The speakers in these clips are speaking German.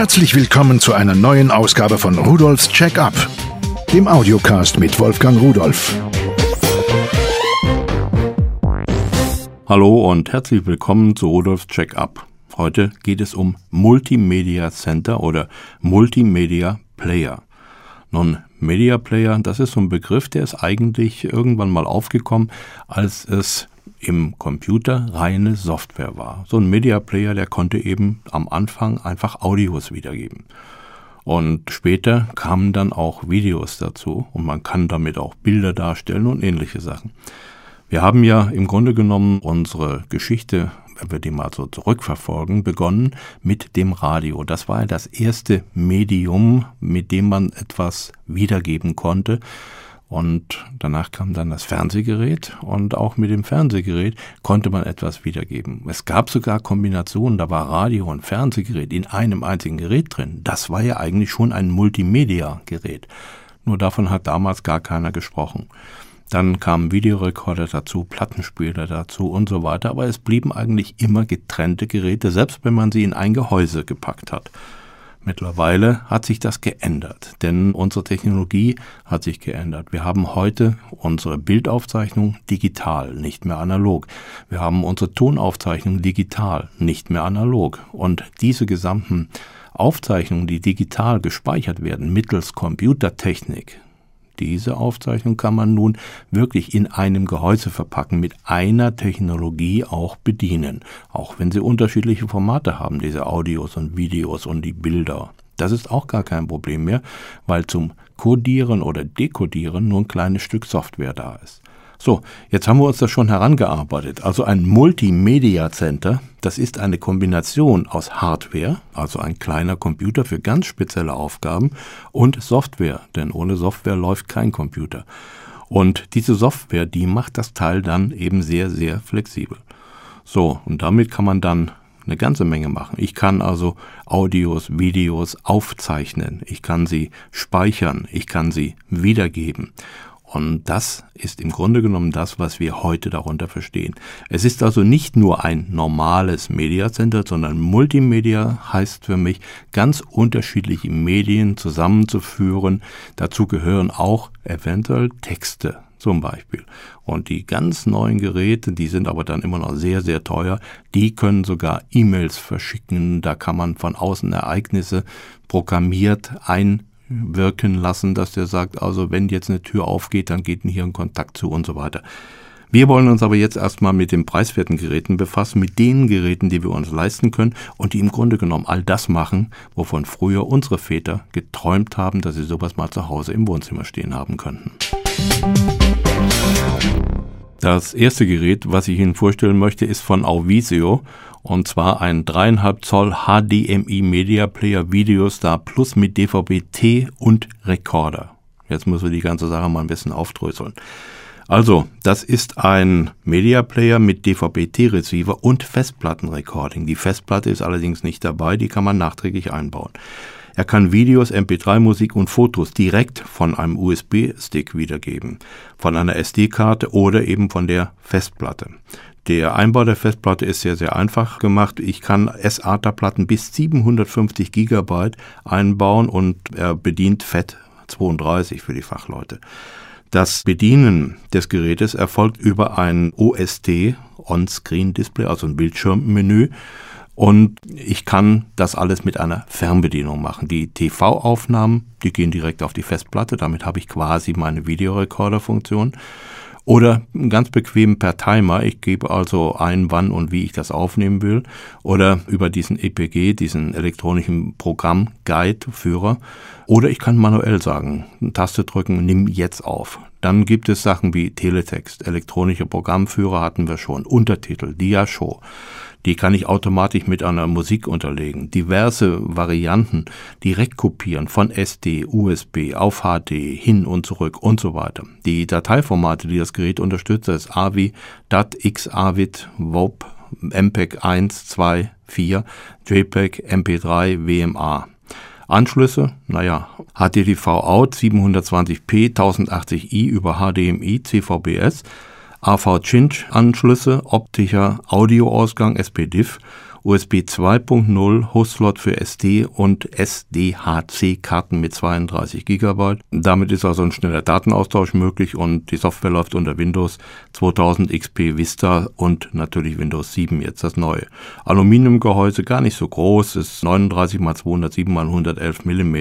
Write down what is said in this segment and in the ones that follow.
Herzlich willkommen zu einer neuen Ausgabe von Rudolfs Check-up, dem Audiocast mit Wolfgang Rudolf. Hallo und herzlich willkommen zu Rudolfs Check-up. Heute geht es um Multimedia Center oder Multimedia Player. Nun, Media Player, das ist so ein Begriff, der ist eigentlich irgendwann mal aufgekommen, als es im Computer reine Software war. So ein Media Player, der konnte eben am Anfang einfach Audios wiedergeben. Und später kamen dann auch Videos dazu und man kann damit auch Bilder darstellen und ähnliche Sachen. Wir haben ja im Grunde genommen unsere Geschichte, wenn wir die mal so zurückverfolgen, begonnen mit dem Radio. Das war ja das erste Medium, mit dem man etwas wiedergeben konnte. Und danach kam dann das Fernsehgerät und auch mit dem Fernsehgerät konnte man etwas wiedergeben. Es gab sogar Kombinationen, da war Radio und Fernsehgerät in einem einzigen Gerät drin. Das war ja eigentlich schon ein Multimedia-Gerät. Nur davon hat damals gar keiner gesprochen. Dann kamen Videorekorder dazu, Plattenspieler dazu und so weiter, aber es blieben eigentlich immer getrennte Geräte, selbst wenn man sie in ein Gehäuse gepackt hat. Mittlerweile hat sich das geändert, denn unsere Technologie hat sich geändert. Wir haben heute unsere Bildaufzeichnung digital, nicht mehr analog. Wir haben unsere Tonaufzeichnung digital, nicht mehr analog. Und diese gesamten Aufzeichnungen, die digital gespeichert werden mittels Computertechnik, diese Aufzeichnung kann man nun wirklich in einem Gehäuse verpacken, mit einer Technologie auch bedienen, auch wenn sie unterschiedliche Formate haben, diese Audios und Videos und die Bilder. Das ist auch gar kein Problem mehr, weil zum Codieren oder Dekodieren nur ein kleines Stück Software da ist. So, jetzt haben wir uns das schon herangearbeitet. Also ein Multimedia Center, das ist eine Kombination aus Hardware, also ein kleiner Computer für ganz spezielle Aufgaben, und Software, denn ohne Software läuft kein Computer. Und diese Software, die macht das Teil dann eben sehr, sehr flexibel. So, und damit kann man dann eine ganze Menge machen. Ich kann also Audios, Videos aufzeichnen, ich kann sie speichern, ich kann sie wiedergeben. Und das ist im Grunde genommen das, was wir heute darunter verstehen. Es ist also nicht nur ein normales Media Center, sondern Multimedia heißt für mich, ganz unterschiedliche Medien zusammenzuführen. Dazu gehören auch eventuell Texte zum Beispiel. Und die ganz neuen Geräte, die sind aber dann immer noch sehr, sehr teuer, die können sogar E-Mails verschicken. Da kann man von außen Ereignisse programmiert ein wirken lassen, dass der sagt, also wenn jetzt eine Tür aufgeht, dann geht hier ein Kontakt zu und so weiter. Wir wollen uns aber jetzt erstmal mit den preiswerten Geräten befassen, mit den Geräten, die wir uns leisten können und die im Grunde genommen all das machen, wovon früher unsere Väter geträumt haben, dass sie sowas mal zu Hause im Wohnzimmer stehen haben könnten. Das erste Gerät, was ich Ihnen vorstellen möchte, ist von Auvisio und zwar ein dreieinhalb Zoll HDMI Media Player Videostar Plus mit DVB-T und Rekorder. Jetzt müssen wir die ganze Sache mal ein bisschen aufdröseln. Also, das ist ein Media Player mit DVB-T Receiver und Festplattenrecording. Die Festplatte ist allerdings nicht dabei, die kann man nachträglich einbauen. Er kann Videos, MP3-Musik und Fotos direkt von einem USB-Stick wiedergeben, von einer SD-Karte oder eben von der Festplatte. Der Einbau der Festplatte ist sehr, sehr einfach gemacht. Ich kann SATA-Platten bis 750 Gigabyte einbauen und er bedient FAT 32 für die Fachleute. Das Bedienen des Gerätes erfolgt über ein OST On-Screen-Display, also ein Bildschirmmenü. Und ich kann das alles mit einer Fernbedienung machen. Die TV-Aufnahmen, die gehen direkt auf die Festplatte. Damit habe ich quasi meine Videorekorder-Funktion. Oder ganz bequem per Timer. Ich gebe also ein, wann und wie ich das aufnehmen will. Oder über diesen EPG, diesen elektronischen Programm-Guide-Führer. Oder ich kann manuell sagen, Taste drücken, nimm jetzt auf. Dann gibt es Sachen wie Teletext, elektronische Programmführer hatten wir schon, Untertitel, Diashow. Die kann ich automatisch mit einer Musik unterlegen. Diverse Varianten direkt kopieren von SD, USB auf HD hin und zurück und so weiter. Die Dateiformate, die das Gerät unterstützt, ist AVI, DAT, XAVIT, WOP, MPEG 1, 2, 4, JPEG, MP3, WMA. Anschlüsse, naja, HTTV Out 720p 1080i über HDMI CVBS, AV-Cinch-Anschlüsse, optischer Audioausgang SPDIF USB 2.0 Hostslot für SD und SDHC-Karten mit 32 GB. Damit ist also ein schneller Datenaustausch möglich und die Software läuft unter Windows 2000 XP Vista und natürlich Windows 7 jetzt das neue. Aluminiumgehäuse gar nicht so groß, ist 39 x 207 x 111 mm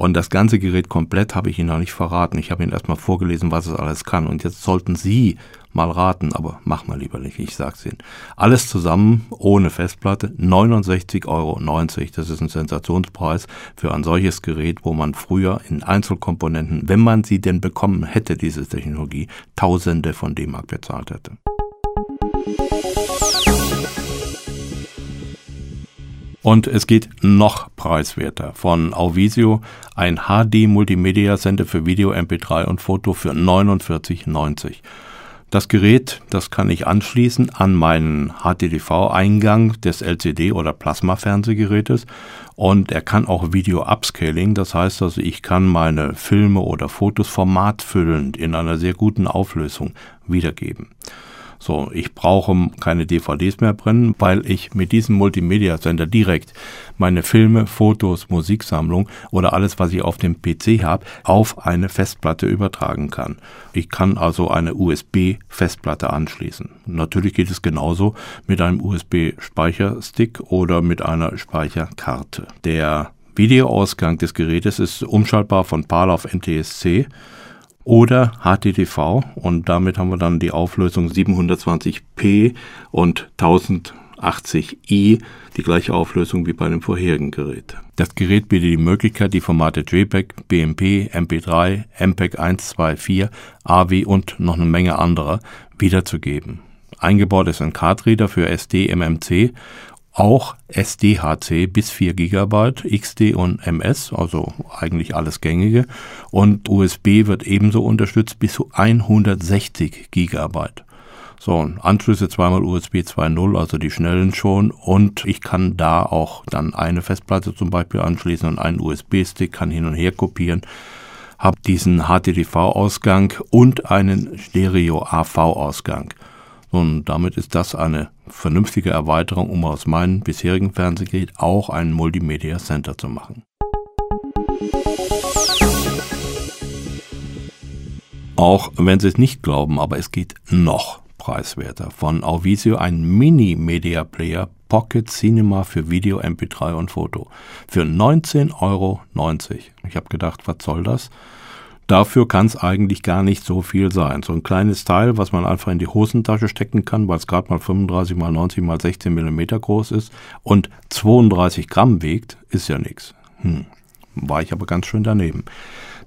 und das ganze Gerät komplett habe ich Ihnen noch nicht verraten. Ich habe Ihnen erstmal vorgelesen, was es alles kann. Und jetzt sollten Sie mal raten, aber mach mal lieber nicht, ich sag's Ihnen. Alles zusammen, ohne Festplatte, 69,90 Euro. Das ist ein Sensationspreis für ein solches Gerät, wo man früher in Einzelkomponenten, wenn man sie denn bekommen hätte, diese Technologie, Tausende von D-Mark bezahlt hätte. Und es geht noch preiswerter. Von Auvisio ein HD Multimedia Center für Video, MP3 und Foto für 49,90. Das Gerät, das kann ich anschließen an meinen HDTV-Eingang des LCD- oder Plasma-Fernsehgerätes und er kann auch Video-Upscaling, das heißt also, ich kann meine Filme oder Fotos formatfüllend in einer sehr guten Auflösung wiedergeben. So, ich brauche keine DVDs mehr brennen, weil ich mit diesem Multimedia Center direkt meine Filme, Fotos, Musiksammlung oder alles, was ich auf dem PC habe, auf eine Festplatte übertragen kann. Ich kann also eine USB-Festplatte anschließen. Natürlich geht es genauso mit einem USB-Speicherstick oder mit einer Speicherkarte. Der Videoausgang des Gerätes ist umschaltbar von PAL auf NTSC oder HTTV und damit haben wir dann die Auflösung 720p und 1080i, die gleiche Auflösung wie bei dem vorherigen Gerät. Das Gerät bietet die Möglichkeit, die Formate JPEG, BMP, MP3, MPEG 124, AV und noch eine Menge anderer wiederzugeben. Eingebaut ist ein Card-Reader für SD MMC auch SDHC bis 4 GB, XD und MS, also eigentlich alles gängige. Und USB wird ebenso unterstützt bis zu 160 GB. So, Anschlüsse zweimal USB 2.0, also die schnellen schon. Und ich kann da auch dann eine Festplatte zum Beispiel anschließen und einen USB-Stick, kann hin und her kopieren. Habe diesen HTTV-Ausgang und einen Stereo-AV-Ausgang. Und damit ist das eine vernünftige Erweiterung, um aus meinem bisherigen Fernsehgerät auch ein Multimedia Center zu machen. Auch wenn Sie es nicht glauben, aber es geht noch preiswerter. Von Auvisio ein Mini-Media Player Pocket Cinema für Video, MP3 und Foto. Für 19,90 Euro. Ich habe gedacht, was soll das? Dafür kann es eigentlich gar nicht so viel sein. So ein kleines Teil, was man einfach in die Hosentasche stecken kann, weil es gerade mal 35 mal 90 mal 16 Millimeter groß ist und 32 Gramm wiegt, ist ja nichts. Hm. War ich aber ganz schön daneben.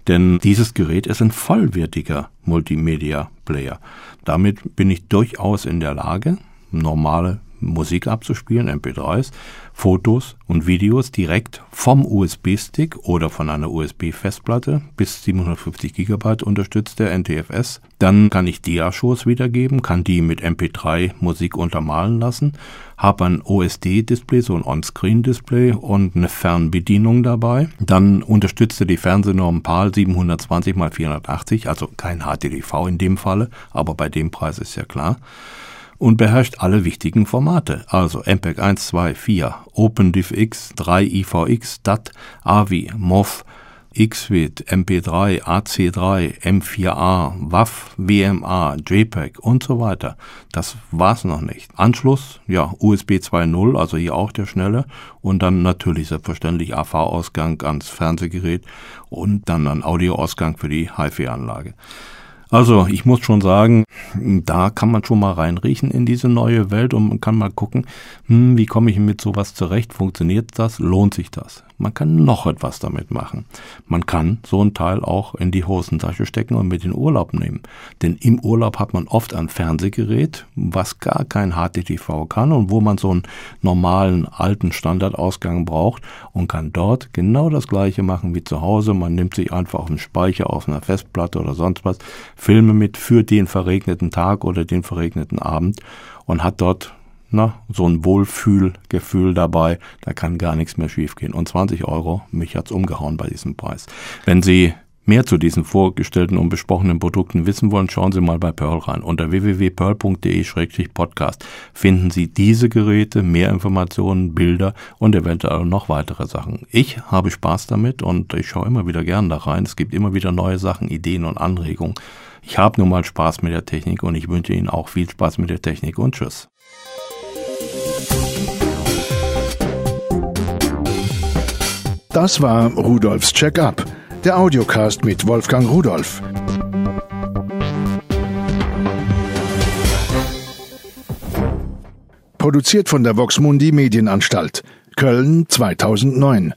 Denn dieses Gerät ist ein vollwertiger Multimedia-Player. Damit bin ich durchaus in der Lage, normale Musik abzuspielen, MP3s, Fotos und Videos direkt vom USB-Stick oder von einer USB-Festplatte bis 750 GB unterstützt der NTFS. Dann kann ich Dia-Shows wiedergeben, kann die mit MP3 Musik untermalen lassen, habe ein OSD-Display, so ein On-Screen-Display und eine Fernbedienung dabei. Dann unterstützte die Fernsehnorm PAL 720 x 480, also kein HDTV in dem Falle, aber bei dem Preis ist ja klar und beherrscht alle wichtigen Formate, also MPEG 1, 2, 4, OpenDivX, 3 IVX, DAT, AVI, MOV, XVID, MP3, AC3, M4A, WAV, WMA, JPEG und so weiter. Das war's noch nicht. Anschluss, ja, USB 2.0, also hier auch der schnelle und dann natürlich selbstverständlich AV-Ausgang ans Fernsehgerät und dann ein Audioausgang für die HiFi-Anlage. Also ich muss schon sagen, da kann man schon mal reinriechen in diese neue Welt und man kann mal gucken, hm, wie komme ich mit sowas zurecht, funktioniert das, lohnt sich das. Man kann noch etwas damit machen. Man kann so ein Teil auch in die Hosentasche stecken und mit in Urlaub nehmen. Denn im Urlaub hat man oft ein Fernsehgerät, was gar kein HDTV kann und wo man so einen normalen alten Standardausgang braucht und kann dort genau das gleiche machen wie zu Hause. Man nimmt sich einfach einen Speicher auf einer Festplatte oder sonst was, Filme mit für den verregneten Tag oder den verregneten Abend und hat dort na, so ein Wohlfühlgefühl dabei, da kann gar nichts mehr schiefgehen. Und 20 Euro, mich hat's umgehauen bei diesem Preis. Wenn Sie mehr zu diesen vorgestellten und besprochenen Produkten wissen wollen, schauen Sie mal bei Pearl rein. Unter www.pearl.de-podcast finden Sie diese Geräte, mehr Informationen, Bilder und eventuell noch weitere Sachen. Ich habe Spaß damit und ich schaue immer wieder gern da rein. Es gibt immer wieder neue Sachen, Ideen und Anregungen. Ich habe nun mal Spaß mit der Technik und ich wünsche Ihnen auch viel Spaß mit der Technik und tschüss. Das war Rudolfs Check-up der Audiocast mit Wolfgang Rudolf. Produziert von der Voxmundi Medienanstalt, Köln 2009.